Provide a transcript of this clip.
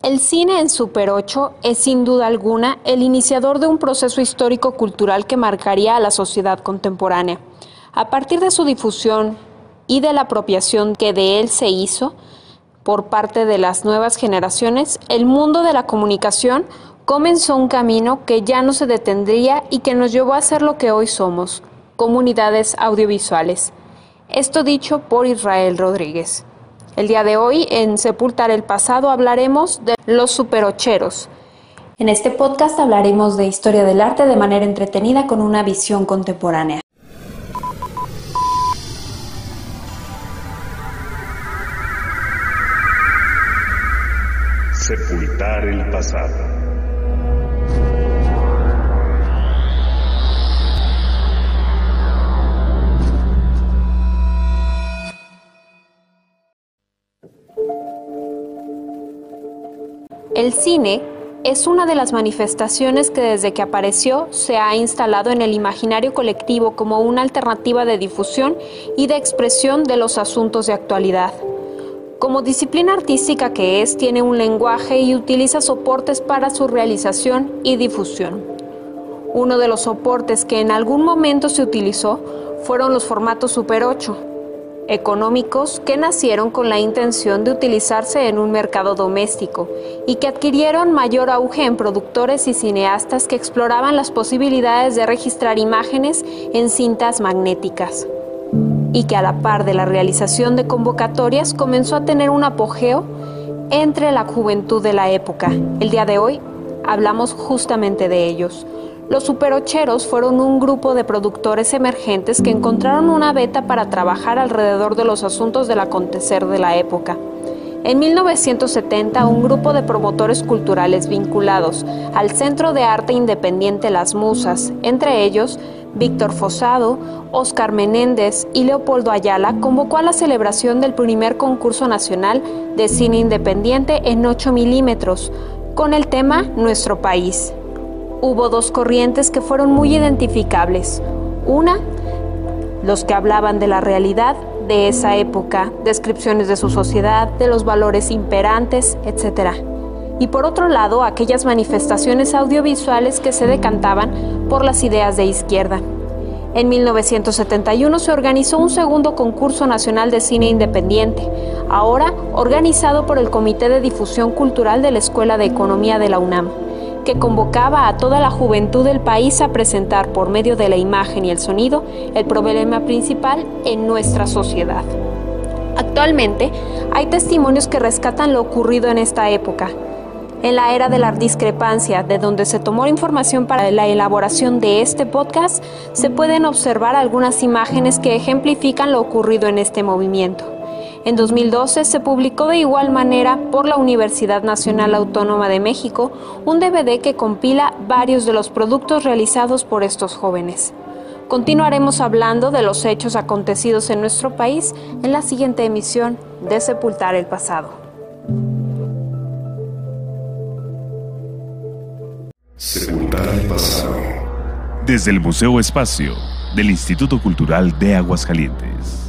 El cine en Super 8 es sin duda alguna el iniciador de un proceso histórico-cultural que marcaría a la sociedad contemporánea. A partir de su difusión y de la apropiación que de él se hizo por parte de las nuevas generaciones, el mundo de la comunicación comenzó un camino que ya no se detendría y que nos llevó a ser lo que hoy somos, comunidades audiovisuales. Esto dicho por Israel Rodríguez. El día de hoy, en Sepultar el Pasado, hablaremos de los superocheros. En este podcast hablaremos de historia del arte de manera entretenida con una visión contemporánea. Sepultar el pasado. El cine es una de las manifestaciones que desde que apareció se ha instalado en el imaginario colectivo como una alternativa de difusión y de expresión de los asuntos de actualidad. Como disciplina artística que es, tiene un lenguaje y utiliza soportes para su realización y difusión. Uno de los soportes que en algún momento se utilizó fueron los formatos Super 8, económicos que nacieron con la intención de utilizarse en un mercado doméstico y que adquirieron mayor auge en productores y cineastas que exploraban las posibilidades de registrar imágenes en cintas magnéticas y que a la par de la realización de convocatorias comenzó a tener un apogeo entre la juventud de la época. El día de hoy hablamos justamente de ellos. Los superocheros fueron un grupo de productores emergentes que encontraron una beta para trabajar alrededor de los asuntos del acontecer de la época. En 1970, un grupo de promotores culturales vinculados al Centro de Arte Independiente Las Musas, entre ellos Víctor Fosado, Óscar Menéndez y Leopoldo Ayala, convocó a la celebración del primer concurso nacional de cine independiente en 8 milímetros, con el tema Nuestro País. Hubo dos corrientes que fueron muy identificables. Una, los que hablaban de la realidad de esa época, descripciones de su sociedad, de los valores imperantes, etc. Y por otro lado, aquellas manifestaciones audiovisuales que se decantaban por las ideas de izquierda. En 1971 se organizó un segundo concurso nacional de cine independiente, ahora organizado por el Comité de Difusión Cultural de la Escuela de Economía de la UNAM que convocaba a toda la juventud del país a presentar por medio de la imagen y el sonido el problema principal en nuestra sociedad. Actualmente hay testimonios que rescatan lo ocurrido en esta época. En la era de la discrepancia, de donde se tomó información para la elaboración de este podcast, se pueden observar algunas imágenes que ejemplifican lo ocurrido en este movimiento. En 2012 se publicó de igual manera por la Universidad Nacional Autónoma de México un DVD que compila varios de los productos realizados por estos jóvenes. Continuaremos hablando de los hechos acontecidos en nuestro país en la siguiente emisión de Sepultar el Pasado. Sepultar el pasado. Desde el Museo Espacio del Instituto Cultural de Aguascalientes.